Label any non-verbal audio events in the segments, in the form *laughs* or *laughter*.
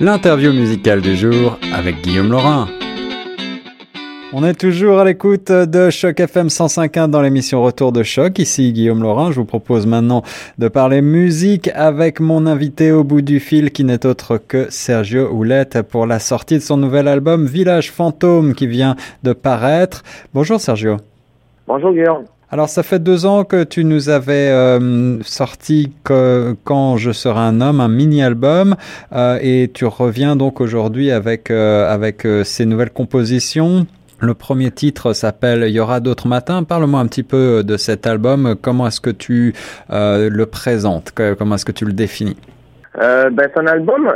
l'interview musicale du jour avec Guillaume Laurin. On est toujours à l'écoute de Choc FM 105.1 dans l'émission Retour de Choc. Ici Guillaume Laurin. Je vous propose maintenant de parler musique avec mon invité au bout du fil qui n'est autre que Sergio Houlette pour la sortie de son nouvel album Village Fantôme qui vient de paraître. Bonjour Sergio. Bonjour Guillaume. Alors, ça fait deux ans que tu nous avais euh, sorti Quand je serai un homme, un mini-album, euh, et tu reviens donc aujourd'hui avec, euh, avec ces nouvelles compositions. Le premier titre s'appelle Il y aura d'autres matins. Parle-moi un petit peu de cet album. Comment est-ce que tu le présentes? Comment est-ce que tu le définis? Ben, c'est un album,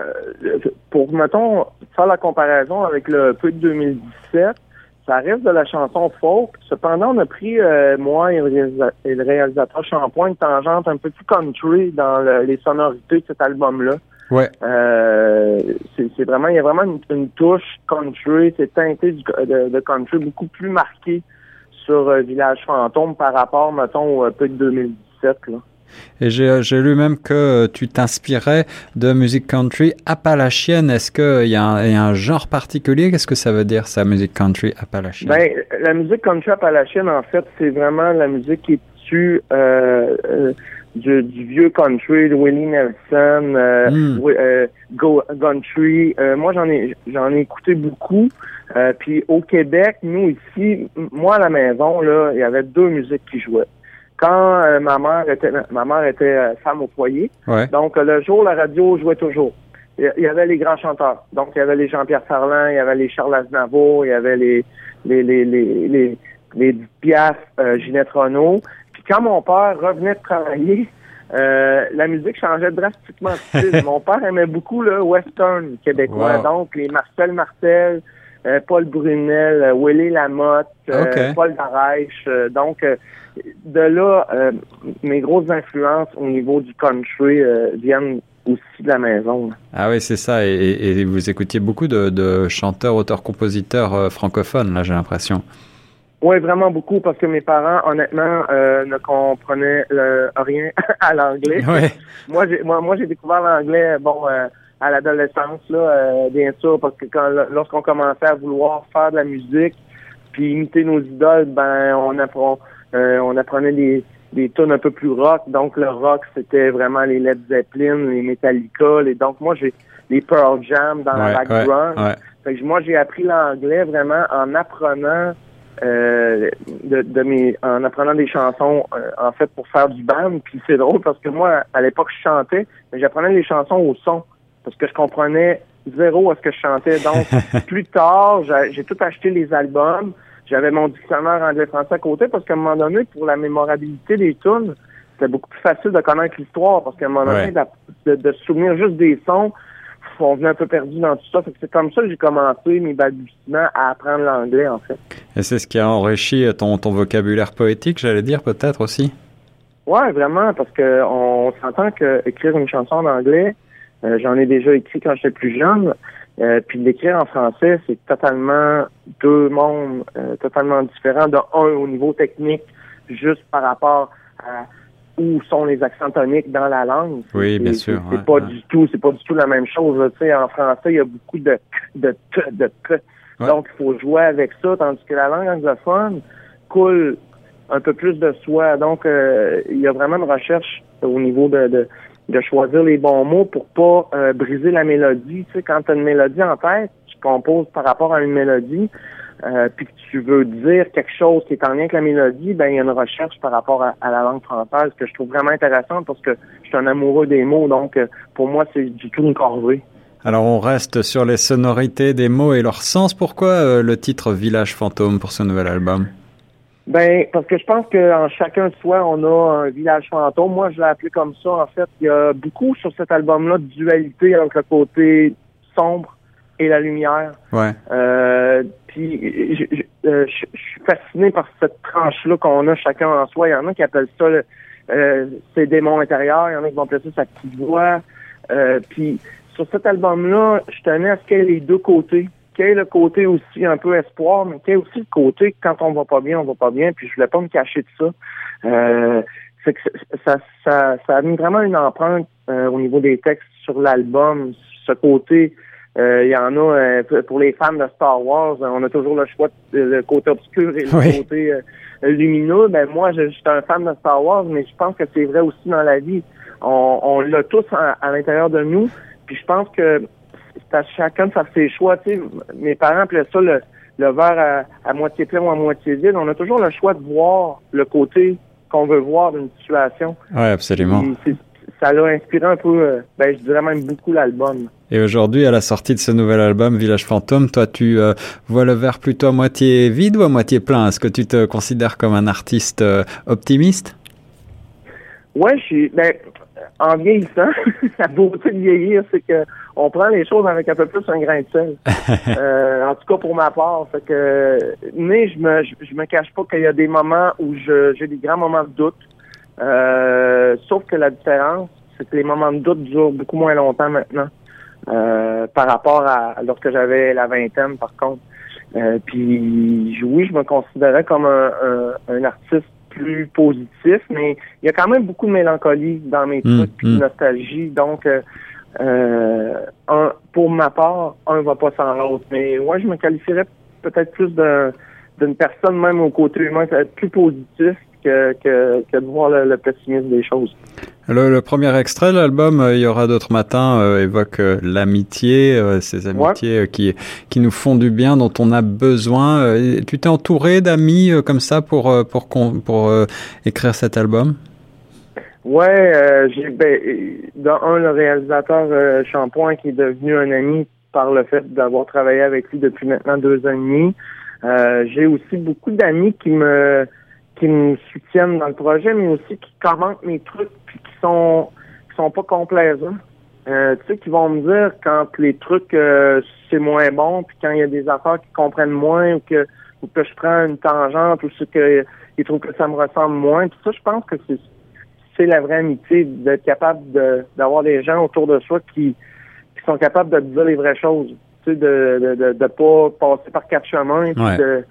pour, mettons, faire la comparaison avec le peu de 2017, ça reste de la chanson folk. Cependant, on a pris, euh, moi et le, réalisateur Shampoing, une tangente un peu plus country dans les sonorités de cet album-là. Ouais. Euh, c'est vraiment, il y a vraiment une, touche country, c'est teinté de, country beaucoup plus marqué sur euh, Village Fantôme par rapport, mettons, au peu de 2017, là. Et j'ai lu même que euh, tu t'inspirais de musique country appalachienne. Est-ce qu'il y, a un genre particulier? Qu'est-ce que ça veut dire, ça, musique country appalachienne? Ben, La musique country appalachienne, en fait, c'est vraiment la musique qui est issue euh, euh, du, vieux country, de Willie Nelson, euh, hmm. Go, country. moi, j'en ai, j'en ai écouté beaucoup. puis au Québec, nous ici, moi à la maison, là, il y avait deux musiques qui jouaient quand euh, ma mère était ma mère était euh, femme au foyer. Donc le jour, la radio jouait toujours. Il y avait les grands chanteurs. Donc il y avait les Jean-Pierre Ferland, il y avait les Charles Aznavour, il y avait les les les les les, les Piaf, euh, Ginette Renault. Puis quand mon père revenait de travailler, la musique changeait drastiquement de style. *laughs* mon père aimait beaucoup le western québécois. Donc les Marcel Martel, Paul Brunel, Willie Lamotte, Paul Darèche. donc de là, euh, mes grosses influences au niveau du country euh, viennent aussi de la maison. Ah oui, c'est ça. Et, vous écoutiez beaucoup de, chanteurs, auteurs, compositeurs euh, francophones, là, j'ai l'impression. Oui, vraiment beaucoup, parce que mes parents, honnêtement, ne comprenaient rien *laughs* à l'anglais. Moi, j'ai moi, moi j'ai découvert l'anglais, bon, à l'adolescence, là, bien sûr, parce que quand lorsqu'on commençait à vouloir faire de la musique, puis imiter nos idoles, ben, on apprend euh, on apprenait des, des tunes un peu plus rock. Donc le rock, c'était vraiment les Led Zeppelin, les Metallica. Les, donc moi, j'ai les Pearl Jam dans la background. moi, j'ai appris l'anglais vraiment en apprenant euh, de, de, mes en apprenant des chansons euh, en fait pour faire du band. Puis c'est drôle parce que moi, à l'époque, je chantais, mais j'apprenais les chansons au son parce que je comprenais zéro à ce que je chantais. Donc *laughs* plus tard, j'ai tout acheté les albums j'avais mon dictionnaire anglais-français à côté parce qu'à un moment donné, pour la mémorabilité des tunes, c'était beaucoup plus facile de connaître l'histoire parce qu'à un moment donné, de, se souvenir juste des sons, on venait un peu perdu dans tout ça. c'est comme ça que j'ai commencé mes balbutiements à apprendre l'anglais, en fait. Et c'est ce qui a enrichi ton, ton vocabulaire poétique, j'allais dire, peut-être aussi? Ouais, vraiment, parce que on s'entend qu'écrire une chanson en anglais, euh, j'en ai déjà écrit quand j'étais plus jeune, euh, puis l'écrire en français, c'est totalement deux mondes euh, totalement différents. De un, au niveau technique, juste par rapport à où sont les accents toniques dans la langue. Oui, bien sûr. C'est pas du tout, c'est pas du tout la même chose. Tu sais, en français, il y a beaucoup de de de Donc, il faut jouer avec ça, tandis que la langue anglophone coule un peu plus de soi. Donc, euh, il y a vraiment une recherche au niveau de de choisir les bons mots pour pas euh, briser la mélodie. Tu sais, quand tu as une mélodie en tête, tu composes par rapport à une mélodie, euh, puis que tu veux dire quelque chose qui est en lien avec la mélodie, ben il y a une recherche par rapport à, la langue française que je trouve vraiment intéressante parce que je suis un amoureux des mots, donc euh, pour moi c'est du tout une corvée. Alors on reste sur les sonorités des mots et leur sens. Pourquoi le titre Village fantôme pour ce nouvel album? Ben, parce que je pense qu'en chacun de soi, on a un village fantôme. Moi, je l'ai appelé comme ça. En fait, il y a beaucoup sur cet album-là de dualité entre le côté sombre et la lumière. Ouais. Euh, puis, je, euh, je, suis fasciné par cette tranche-là qu'on a chacun en soi. Il y en a qui appellent ça euh, ses démons intérieurs. Il y en a qui vont appeler ça sa petite voix. Euh, puis, sur cet album-là, je tenais à ce qu'il y ait les deux côtés qu'il y ait le côté aussi un peu espoir, mais qu'il y ait aussi le côté quand on va pas bien, on va pas bien, puis je voulais pas me cacher de ça. Euh, c'est que ça, ça, ça a mis vraiment une empreinte euh, au niveau des textes sur l'album, ce côté il y en a pour les fans de Star Wars, on a toujours le choix de, le côté obscur et le côté lumineux. Ben moi, je, suis un fan de Star Wars, mais je pense que c'est vrai aussi dans la vie. On, on l'a tous à, l'intérieur de nous. Puis je pense que c'est à chacun de faire ses choix. Tu sais, mes parents appelaient ça le, le verre à, moitié plein ou à moitié vide. On a toujours le choix de voir le côté qu'on veut voir d'une situation. Oui, absolument. ça l'a inspiré un peu, euh, ben, je dirais même beaucoup l'album. Et aujourd'hui, à la sortie de ce nouvel album, Village Fantôme, toi, tu euh, vois le verre plutôt à moitié vide ou à moitié plein? Est-ce que tu te considères comme un artiste euh, optimiste? Ouais, je suis. Ben, en vieillissant, *laughs* la beauté de vieillir, c'est que on prend les choses avec un peu plus un grain de sel. *laughs* euh, en tout cas pour ma part. Fait que, mais je me je, me cache pas qu'il y a des moments où j'ai des grands moments de doute. Euh, sauf que la différence, c'est que les moments de doute durent beaucoup moins longtemps maintenant. Euh, par rapport à lorsque j'avais la vingtaine, par contre. Euh, puis oui, je me considérais comme un, un artiste plus positif, mais il y a quand même beaucoup de mélancolie dans mes mmh, trucs, mmh. nostalgie. Donc, euh, euh, un, pour ma part, un va pas sans l'autre. Mais moi, je me qualifierais peut-être plus d'une personne, même au côté humain, plus positif que, que, que de voir le, pessimisme des choses. Le, premier extrait de l'album, euh, il y aura d'autres matins, euh, évoque euh, l'amitié, ces amitiés qui qui nous font du bien, dont on a besoin. tu t'es entouré d'amis comme ça pour pour pour écrire cet album? Ouais, j'ai ben, dans un le réalisateur Shampoing qui est devenu un ami par le fait d'avoir travaillé avec lui depuis maintenant deux ans et demi. j'ai aussi beaucoup d'amis qui me qui me soutiennent dans le projet, mais aussi qui commentent mes trucs puis qui sont qui sont pas complaisants. Euh, tu sais, qui vont me dire quand les trucs euh, c'est moins bon, puis quand il y a des affaires qui comprennent moins ou que ou que je prends une tangente ou ce que ils trouvent que ça me ressemble moins. Tout ça, je pense que c'est c'est la vraie amitié d'être capable de d'avoir des gens autour de soi qui qui sont capables de dire les vraies choses. Tu sais, de de, de, de pas passer par quatre chemins, puis de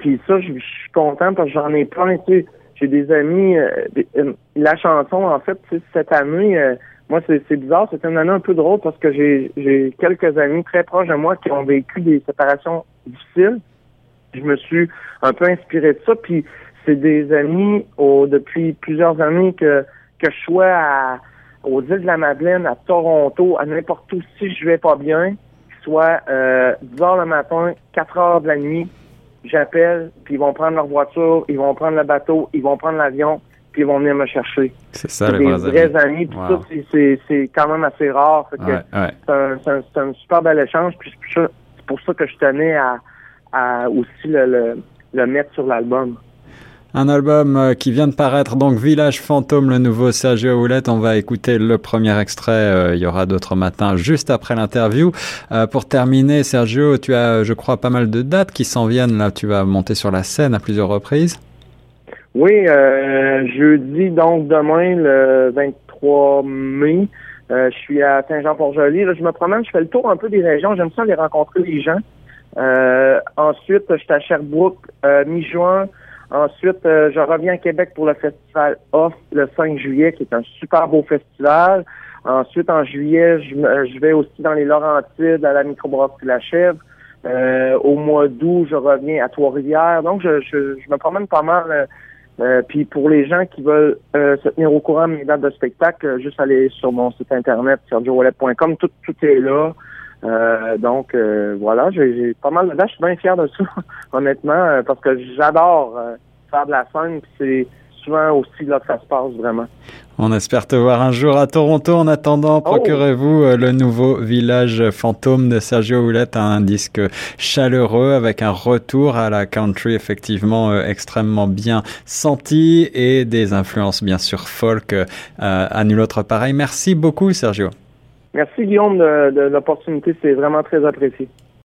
puis ça, je, suis content parce que j'en ai plein, tu sais. J'ai des amis, euh, euh, la chanson, en fait, cette année, euh, moi, c'est bizarre, c'est une année un peu drôle parce que j'ai quelques amis très proches de moi qui ont vécu des séparations difficiles. Je me suis un peu inspiré de ça, puis c'est des amis depuis plusieurs années que, que je sois à, aux îles de la Madeleine, à Toronto, à n'importe où, si je vais pas bien, soit euh, 10 heures le matin, 4 heures de la nuit, j'appelle, puis ils vont prendre leur voiture, ils vont prendre le bateau, ils vont prendre l'avion, puis ils vont venir me chercher. C'est ça, les des vrais amis. Puis ça, c'est quand même assez rare. C'est un, un, super bel échange. Puis c'est pour ça que je tenais à, à aussi le, le, le mettre sur l'album. Un album euh, qui vient de paraître, donc Village Fantôme, le nouveau Sergio Houlette. On va écouter le premier extrait. Euh, il y aura d'autres matins juste après l'interview. Euh, pour terminer, Sergio, tu as, je crois, pas mal de dates qui s'en viennent. Là, tu vas monter sur la scène à plusieurs reprises. Oui, euh, jeudi, donc demain, le 23 mai, je suis à Saint-Jean-Port-Joli. Je me promène, je fais le tour un peu des régions. J'aime ça aller rencontrer les gens. ensuite, je suis à Sherbrooke, mi-juin. Ensuite, euh, je reviens à Québec pour le festival Off le 5 juillet, qui est un super beau festival. Ensuite, en juillet, je, vais aussi dans les Laurentides à la microbrasserie La Chèvre. Euh, au mois d'août, je reviens à Trois-Rivières. Donc, je, me promène pas mal. Euh puis pour les gens qui veulent se tenir au courant de mes dates de spectacle, juste aller sur mon site internet sergiowallet.com. Tout, tout est là. Euh, donc voilà, j'ai pas mal de. Je suis bien fier de ça, *laughs* honnêtement, parce que j'adore faire de la scène. C'est souvent aussi là que ça se passe vraiment. On espère te voir un jour à Toronto. En attendant, oh! procurez-vous euh, le nouveau Village Fantôme de Sergio Houlette, un disque chaleureux avec un retour à la country effectivement euh, extrêmement bien senti et des influences bien sûr folk euh, à nul autre pareil. Merci beaucoup Sergio. Merci Guillaume de, de l'opportunité, c'est vraiment très apprécié.